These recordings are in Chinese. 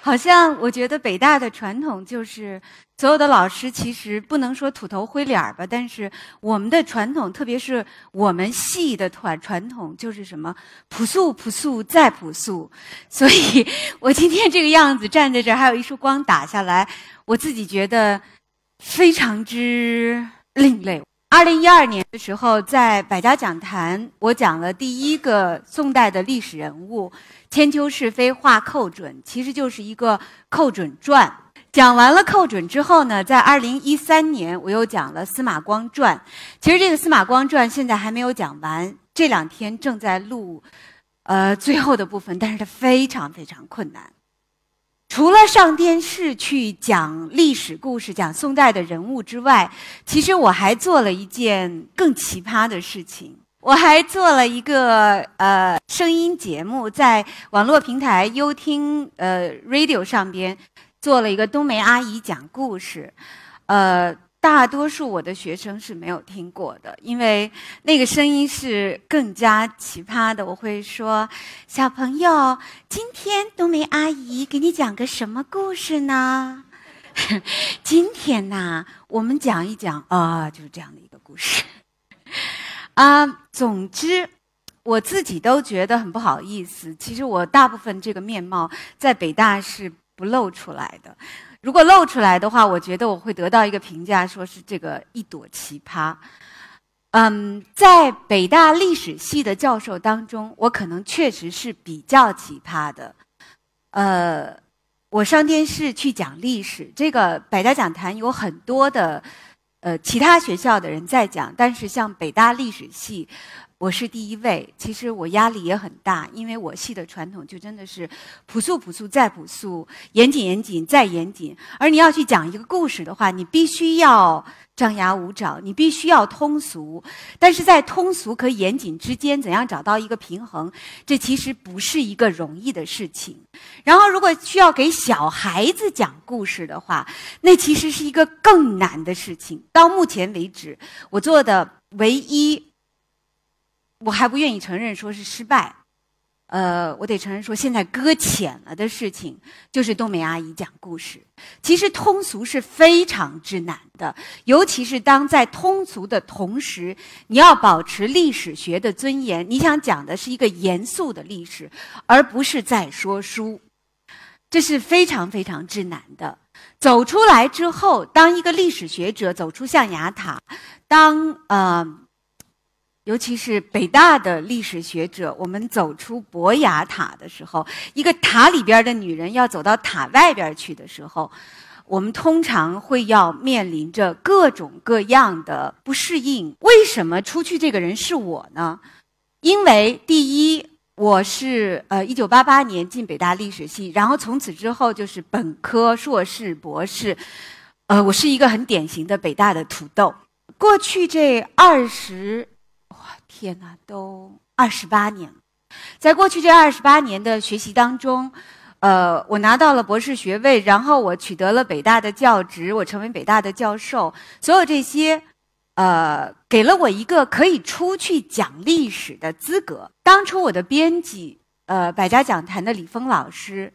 好像我觉得北大的传统就是所有的老师其实不能说土头灰脸儿吧，但是我们的传统，特别是我们系的传传统，就是什么朴素、朴素再朴素。所以我今天这个样子站在这儿，还有一束光打下来，我自己觉得非常之另类。二零一二年的时候，在百家讲坛，我讲了第一个宋代的历史人物。千秋是非画寇准，其实就是一个寇准传。讲完了寇准之后呢，在二零一三年，我又讲了司马光传。其实这个司马光传现在还没有讲完，这两天正在录，呃，最后的部分，但是它非常非常困难。除了上电视去讲历史故事、讲宋代的人物之外，其实我还做了一件更奇葩的事情。我还做了一个呃声音节目，在网络平台优听呃 radio 上边做了一个冬梅阿姨讲故事，呃，大多数我的学生是没有听过的，因为那个声音是更加奇葩的。我会说，小朋友，今天冬梅阿姨给你讲个什么故事呢？今天呢，我们讲一讲啊，就是这样的一个故事。啊，总之，我自己都觉得很不好意思。其实我大部分这个面貌在北大是不露出来的。如果露出来的话，我觉得我会得到一个评价，说是这个一朵奇葩。嗯，在北大历史系的教授当中，我可能确实是比较奇葩的。呃，我上电视去讲历史，这个百家讲坛有很多的。呃，其他学校的人在讲，但是像北大历史系，我是第一位。其实我压力也很大，因为我系的传统就真的是朴素、朴素再朴素，严谨、严谨再严谨。而你要去讲一个故事的话，你必须要。张牙舞爪，你必须要通俗，但是在通俗和严谨之间，怎样找到一个平衡？这其实不是一个容易的事情。然后，如果需要给小孩子讲故事的话，那其实是一个更难的事情。到目前为止，我做的唯一，我还不愿意承认说是失败。呃，我得承认说，现在搁浅了的事情就是冬梅阿姨讲故事。其实通俗是非常之难的，尤其是当在通俗的同时，你要保持历史学的尊严。你想讲的是一个严肃的历史，而不是在说书，这是非常非常之难的。走出来之后，当一个历史学者走出象牙塔，当呃。尤其是北大的历史学者，我们走出博雅塔的时候，一个塔里边的女人要走到塔外边去的时候，我们通常会要面临着各种各样的不适应。为什么出去这个人是我呢？因为第一，我是呃一九八八年进北大历史系，然后从此之后就是本科、硕士、博士，呃，我是一个很典型的北大的土豆。过去这二十。天哪，都二十八年了，在过去这二十八年的学习当中，呃，我拿到了博士学位，然后我取得了北大的教职，我成为北大的教授，所有这些，呃，给了我一个可以出去讲历史的资格。当初我的编辑，呃，百家讲坛的李峰老师，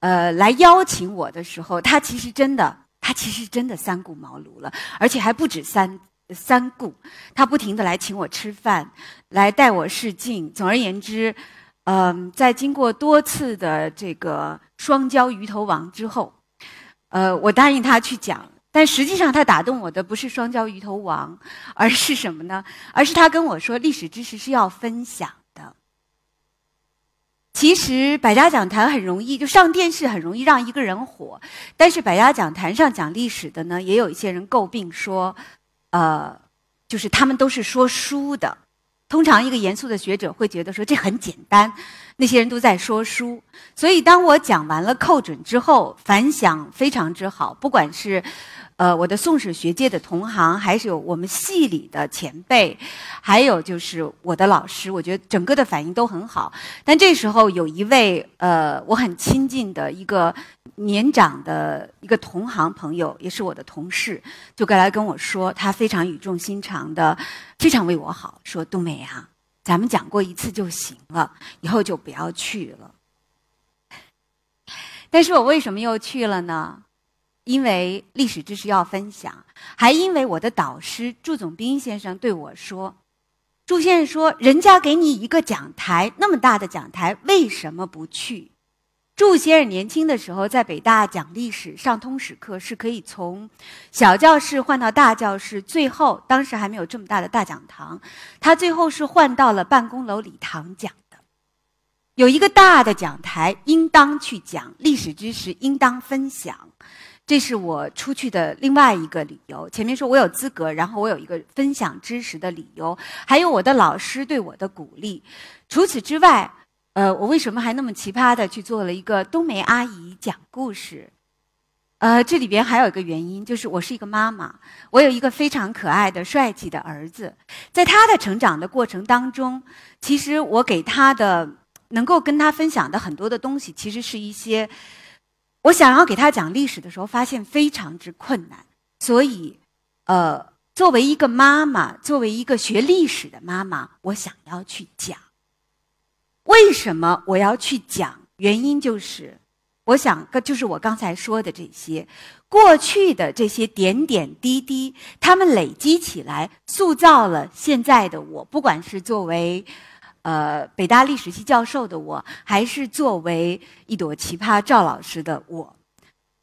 呃，来邀请我的时候，他其实真的，他其实真的三顾茅庐了，而且还不止三。三顾，他不停的来请我吃饭，来带我试镜。总而言之，嗯，在经过多次的这个双椒鱼头王之后，呃，我答应他去讲。但实际上，他打动我的不是双椒鱼头王，而是什么呢？而是他跟我说，历史知识是要分享的。其实，百家讲坛很容易，就上电视很容易让一个人火。但是，百家讲坛上讲历史的呢，也有一些人诟病说。呃，就是他们都是说书的，通常一个严肃的学者会觉得说这很简单，那些人都在说书，所以当我讲完了寇准之后，反响非常之好，不管是。呃，我的宋史学界的同行，还是有我们系里的前辈，还有就是我的老师，我觉得整个的反应都很好。但这时候有一位呃，我很亲近的一个年长的一个同行朋友，也是我的同事，就过来跟我说，他非常语重心长的，非常为我好，说杜美啊，咱们讲过一次就行了，以后就不要去了。但是我为什么又去了呢？因为历史知识要分享，还因为我的导师祝总兵先生对我说：“祝先生说，人家给你一个讲台，那么大的讲台，为什么不去？”祝先生年轻的时候在北大讲历史，上通史课是可以从小教室换到大教室，最后当时还没有这么大的大讲堂，他最后是换到了办公楼礼堂讲的。有一个大的讲台，应当去讲历史知识，应当分享。这是我出去的另外一个理由。前面说我有资格，然后我有一个分享知识的理由，还有我的老师对我的鼓励。除此之外，呃，我为什么还那么奇葩的去做了一个冬梅阿姨讲故事？呃，这里边还有一个原因，就是我是一个妈妈，我有一个非常可爱的、帅气的儿子，在他的成长的过程当中，其实我给他的能够跟他分享的很多的东西，其实是一些。我想要给他讲历史的时候，发现非常之困难，所以，呃，作为一个妈妈，作为一个学历史的妈妈，我想要去讲。为什么我要去讲？原因就是，我想，就是我刚才说的这些过去的这些点点滴滴，他们累积起来，塑造了现在的我。不管是作为。呃，北大历史系教授的我，还是作为一朵奇葩赵老师的我，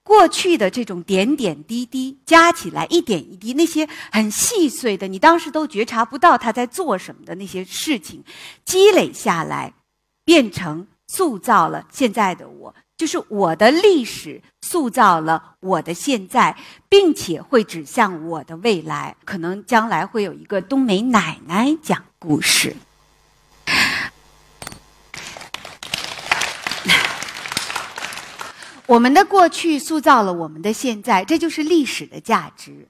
过去的这种点点滴滴加起来，一点一滴，那些很细碎的，你当时都觉察不到他在做什么的那些事情，积累下来，变成塑造了现在的我，就是我的历史塑造了我的现在，并且会指向我的未来。可能将来会有一个冬梅奶奶讲故事。我们的过去塑造了我们的现在，这就是历史的价值。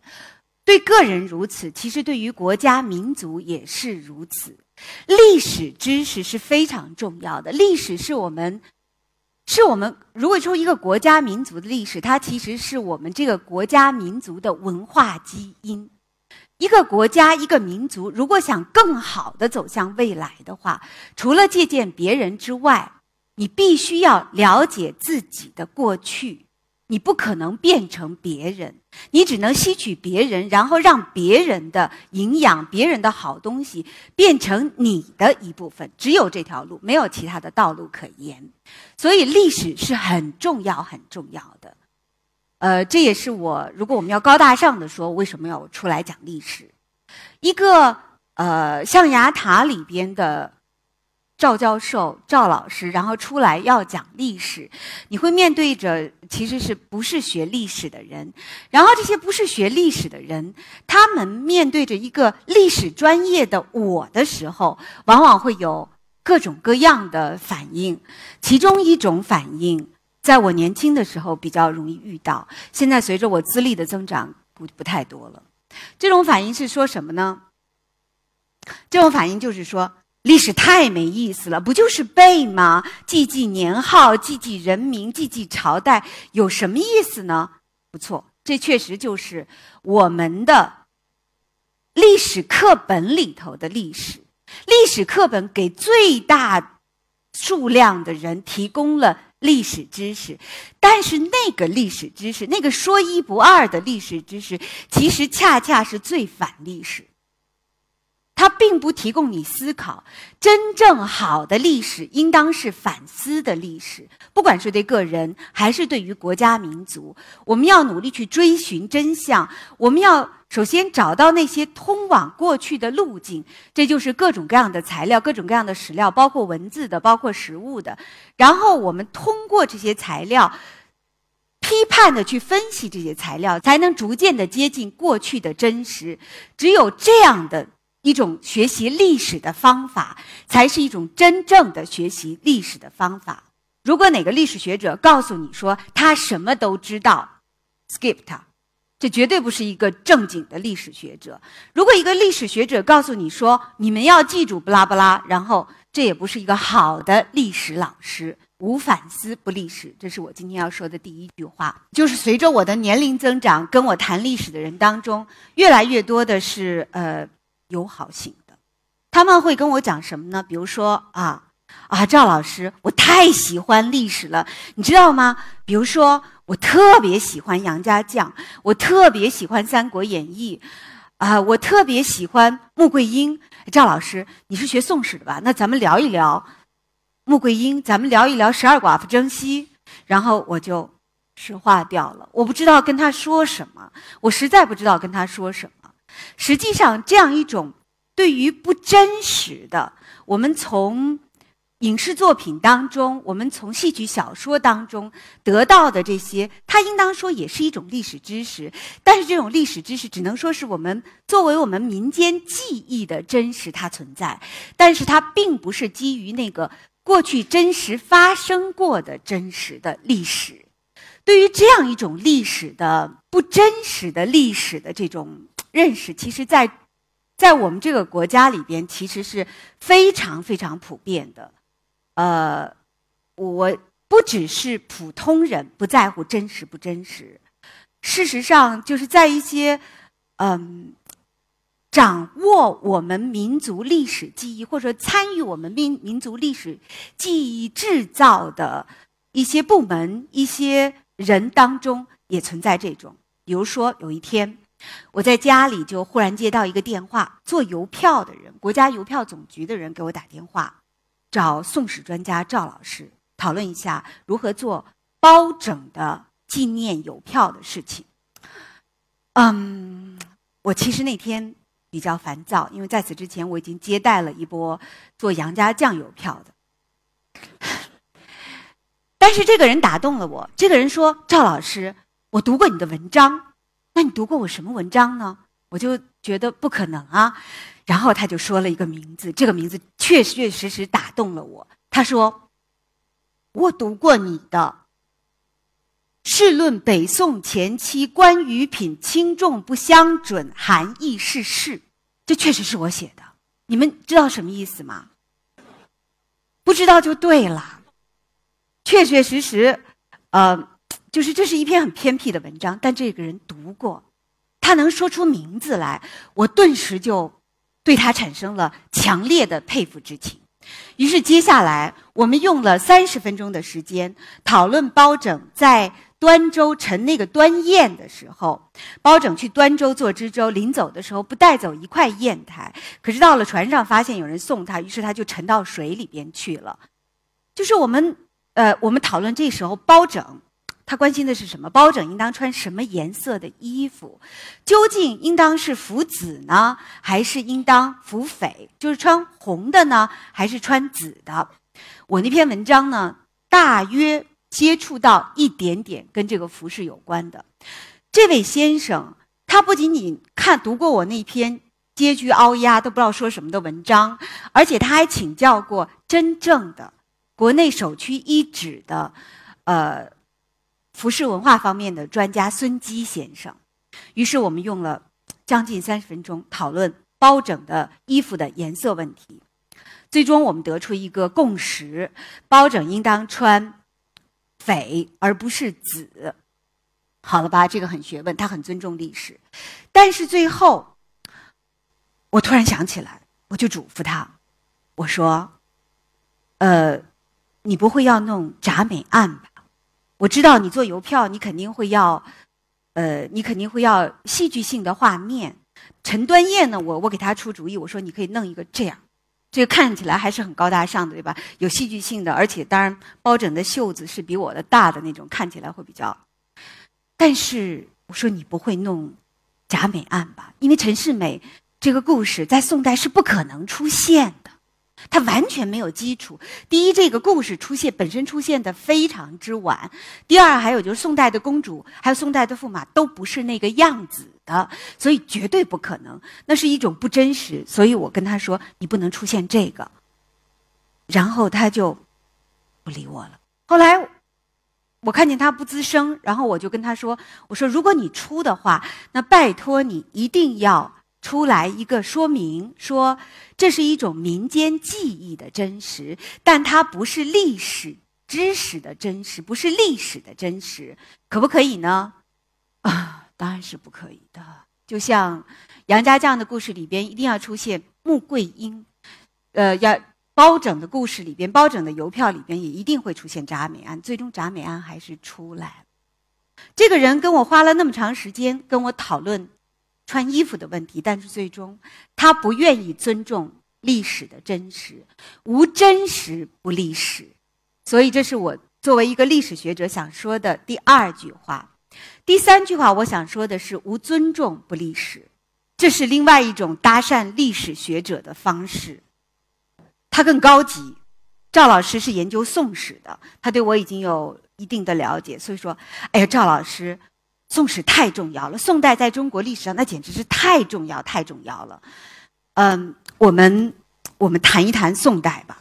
对个人如此，其实对于国家民族也是如此。历史知识是非常重要的。历史是我们，是我们如果说一个国家民族的历史，它其实是我们这个国家民族的文化基因。一个国家、一个民族，如果想更好的走向未来的话，除了借鉴别人之外，你必须要了解自己的过去，你不可能变成别人，你只能吸取别人，然后让别人的营养、别人的好东西变成你的一部分。只有这条路，没有其他的道路可言。所以，历史是很重要、很重要的。呃，这也是我，如果我们要高大上的说，为什么要出来讲历史？一个呃，象牙塔里边的。赵教授、赵老师，然后出来要讲历史，你会面对着其实是不是学历史的人，然后这些不是学历史的人，他们面对着一个历史专业的我的时候，往往会有各种各样的反应。其中一种反应，在我年轻的时候比较容易遇到，现在随着我资历的增长，不不太多了。这种反应是说什么呢？这种反应就是说。历史太没意思了，不就是背吗？记记年号，记记人名，记记朝代，有什么意思呢？不错，这确实就是我们的历史课本里头的历史。历史课本给最大数量的人提供了历史知识，但是那个历史知识，那个说一不二的历史知识，其实恰恰是最反历史。它并不提供你思考。真正好的历史，应当是反思的历史。不管是对个人，还是对于国家民族，我们要努力去追寻真相。我们要首先找到那些通往过去的路径，这就是各种各样的材料、各种各样的史料，包括文字的，包括实物的。然后我们通过这些材料，批判的去分析这些材料，才能逐渐的接近过去的真实。只有这样的。一种学习历史的方法，才是一种真正的学习历史的方法。如果哪个历史学者告诉你说他什么都知道，skip 他，这绝对不是一个正经的历史学者。如果一个历史学者告诉你说你们要记住不拉不拉，然后这也不是一个好的历史老师。无反思不历史，这是我今天要说的第一句话。就是随着我的年龄增长，跟我谈历史的人当中，越来越多的是呃。友好型的，他们会跟我讲什么呢？比如说啊，啊，赵老师，我太喜欢历史了，你知道吗？比如说，我特别喜欢杨家将，我特别喜欢《三国演义》，啊，我特别喜欢穆桂英。赵老师，你是学宋史的吧？那咱们聊一聊穆桂英，咱们聊一聊十二寡妇征西。然后我就石化掉了，我不知道跟他说什么，我实在不知道跟他说什么。实际上，这样一种对于不真实的，我们从影视作品当中，我们从戏曲小说当中得到的这些，它应当说也是一种历史知识。但是，这种历史知识只能说是我们作为我们民间记忆的真实，它存在，但是它并不是基于那个过去真实发生过的真实的历史。对于这样一种历史的不真实的历史的这种认识，其实，在在我们这个国家里边，其实是非常非常普遍的。呃，我不只是普通人不在乎真实不真实，事实上，就是在一些嗯，掌握我们民族历史记忆或者参与我们民民族历史记忆制造的一些部门、一些人当中，也存在这种。比如说，有一天我在家里就忽然接到一个电话，做邮票的人，国家邮票总局的人给我打电话。找宋史专家赵老师讨论一下如何做包拯的纪念邮票的事情。嗯，我其实那天比较烦躁，因为在此之前我已经接待了一波做杨家将邮票的。但是这个人打动了我，这个人说：“赵老师，我读过你的文章，那你读过我什么文章呢？”我就觉得不可能啊。然后他就说了一个名字，这个名字确确实实打动了我。他说：“我读过你的《试论北宋前期关于品轻重不相准含义是事》，这确实是我写的。你们知道什么意思吗？不知道就对了。确确实实，呃，就是这是一篇很偏僻的文章，但这个人读过，他能说出名字来，我顿时就。”对他产生了强烈的佩服之情，于是接下来我们用了三十分钟的时间讨论包拯在端州陈那个端砚的时候，包拯去端州做知州，临走的时候不带走一块砚台，可是到了船上发现有人送他，于是他就沉到水里边去了。就是我们呃，我们讨论这时候包拯。他关心的是什么？包拯应当穿什么颜色的衣服？究竟应当是服紫呢，还是应当服绯？就是穿红的呢，还是穿紫的？我那篇文章呢，大约接触到一点点跟这个服饰有关的。这位先生，他不仅仅看读过我那篇阶居凹压都不知道说什么的文章，而且他还请教过真正的国内首屈一指的，呃。服饰文化方面的专家孙基先生，于是我们用了将近三十分钟讨论包拯的衣服的颜色问题。最终我们得出一个共识：包拯应当穿绯而不是紫。好了吧，这个很学问，他很尊重历史。但是最后，我突然想起来，我就嘱咐他，我说：“呃，你不会要弄铡美案吧？”我知道你做邮票，你肯定会要，呃，你肯定会要戏剧性的画面。陈端砚呢，我我给他出主意，我说你可以弄一个这样，这个看起来还是很高大上的，对吧？有戏剧性的，而且当然包拯的袖子是比我的大的那种，看起来会比较。但是我说你不会弄贾美案吧？因为陈世美这个故事在宋代是不可能出现。它完全没有基础。第一，这个故事出现本身出现的非常之晚；第二，还有就是宋代的公主，还有宋代的驸马都不是那个样子的，所以绝对不可能。那是一种不真实。所以我跟他说：“你不能出现这个。”然后他就不理我了。后来我看见他不吱声，然后我就跟他说：“我说，如果你出的话，那拜托你一定要。”出来一个说明，说这是一种民间记忆的真实，但它不是历史知识的真实，不是历史的真实，可不可以呢？啊，当然是不可以的。就像杨家将的故事里边，一定要出现穆桂英，呃，要。包拯的故事里边，包拯的邮票里边也一定会出现铡美案。最终，铡美案还是出来了。这个人跟我花了那么长时间跟我讨论穿衣服的问题，但是最终他不愿意尊重历史的真实，无真实不历史。所以，这是我作为一个历史学者想说的第二句话。第三句话，我想说的是无尊重不历史，这是另外一种搭讪历史学者的方式。他更高级。赵老师是研究宋史的，他对我已经有一定的了解，所以说，哎呀，赵老师，宋史太重要了，宋代在中国历史上那简直是太重要、太重要了。嗯，我们我们谈一谈宋代吧。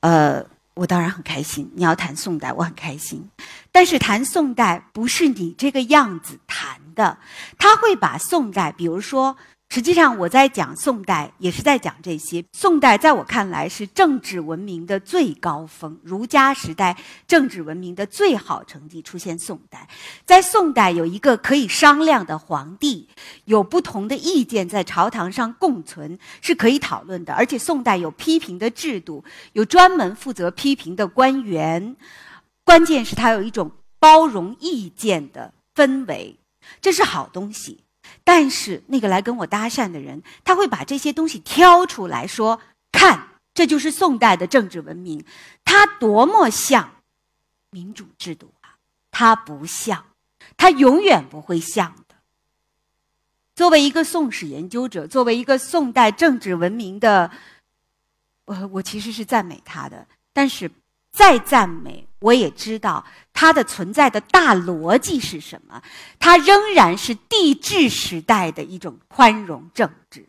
呃，我当然很开心，你要谈宋代，我很开心。但是谈宋代不是你这个样子谈的，他会把宋代，比如说。实际上，我在讲宋代，也是在讲这些。宋代在我看来是政治文明的最高峰，儒家时代政治文明的最好成绩出现宋代。在宋代有一个可以商量的皇帝，有不同的意见在朝堂上共存，是可以讨论的。而且宋代有批评的制度，有专门负责批评的官员。关键是它有一种包容意见的氛围，这是好东西。但是那个来跟我搭讪的人，他会把这些东西挑出来说：“看，这就是宋代的政治文明，它多么像民主制度啊！它不像，它永远不会像的。”作为一个宋史研究者，作为一个宋代政治文明的，我我其实是赞美他的，但是。再赞美，我也知道它的存在的大逻辑是什么。它仍然是帝制时代的一种宽容政治，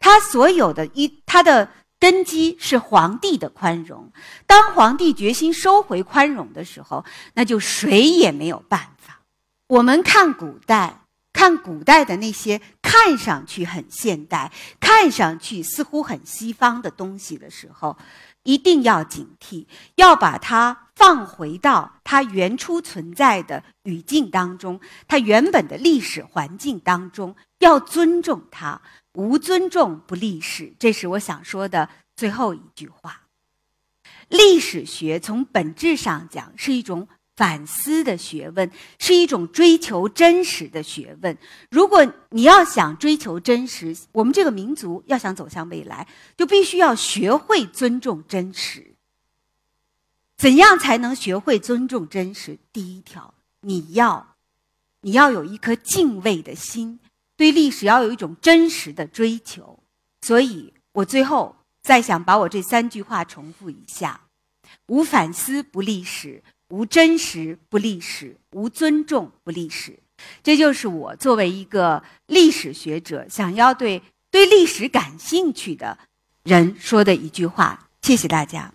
它所有的一它的根基是皇帝的宽容。当皇帝决心收回宽容的时候，那就谁也没有办法。我们看古代，看古代的那些看上去很现代、看上去似乎很西方的东西的时候。一定要警惕，要把它放回到它原初存在的语境当中，它原本的历史环境当中，要尊重它，无尊重不历史。这是我想说的最后一句话。历史学从本质上讲是一种。反思的学问是一种追求真实的学问。如果你要想追求真实，我们这个民族要想走向未来，就必须要学会尊重真实。怎样才能学会尊重真实？第一条，你要，你要有一颗敬畏的心，对历史要有一种真实的追求。所以我最后再想把我这三句话重复一下：无反思不历史。无真实不历史，无尊重不历史，这就是我作为一个历史学者想要对对历史感兴趣的人说的一句话。谢谢大家。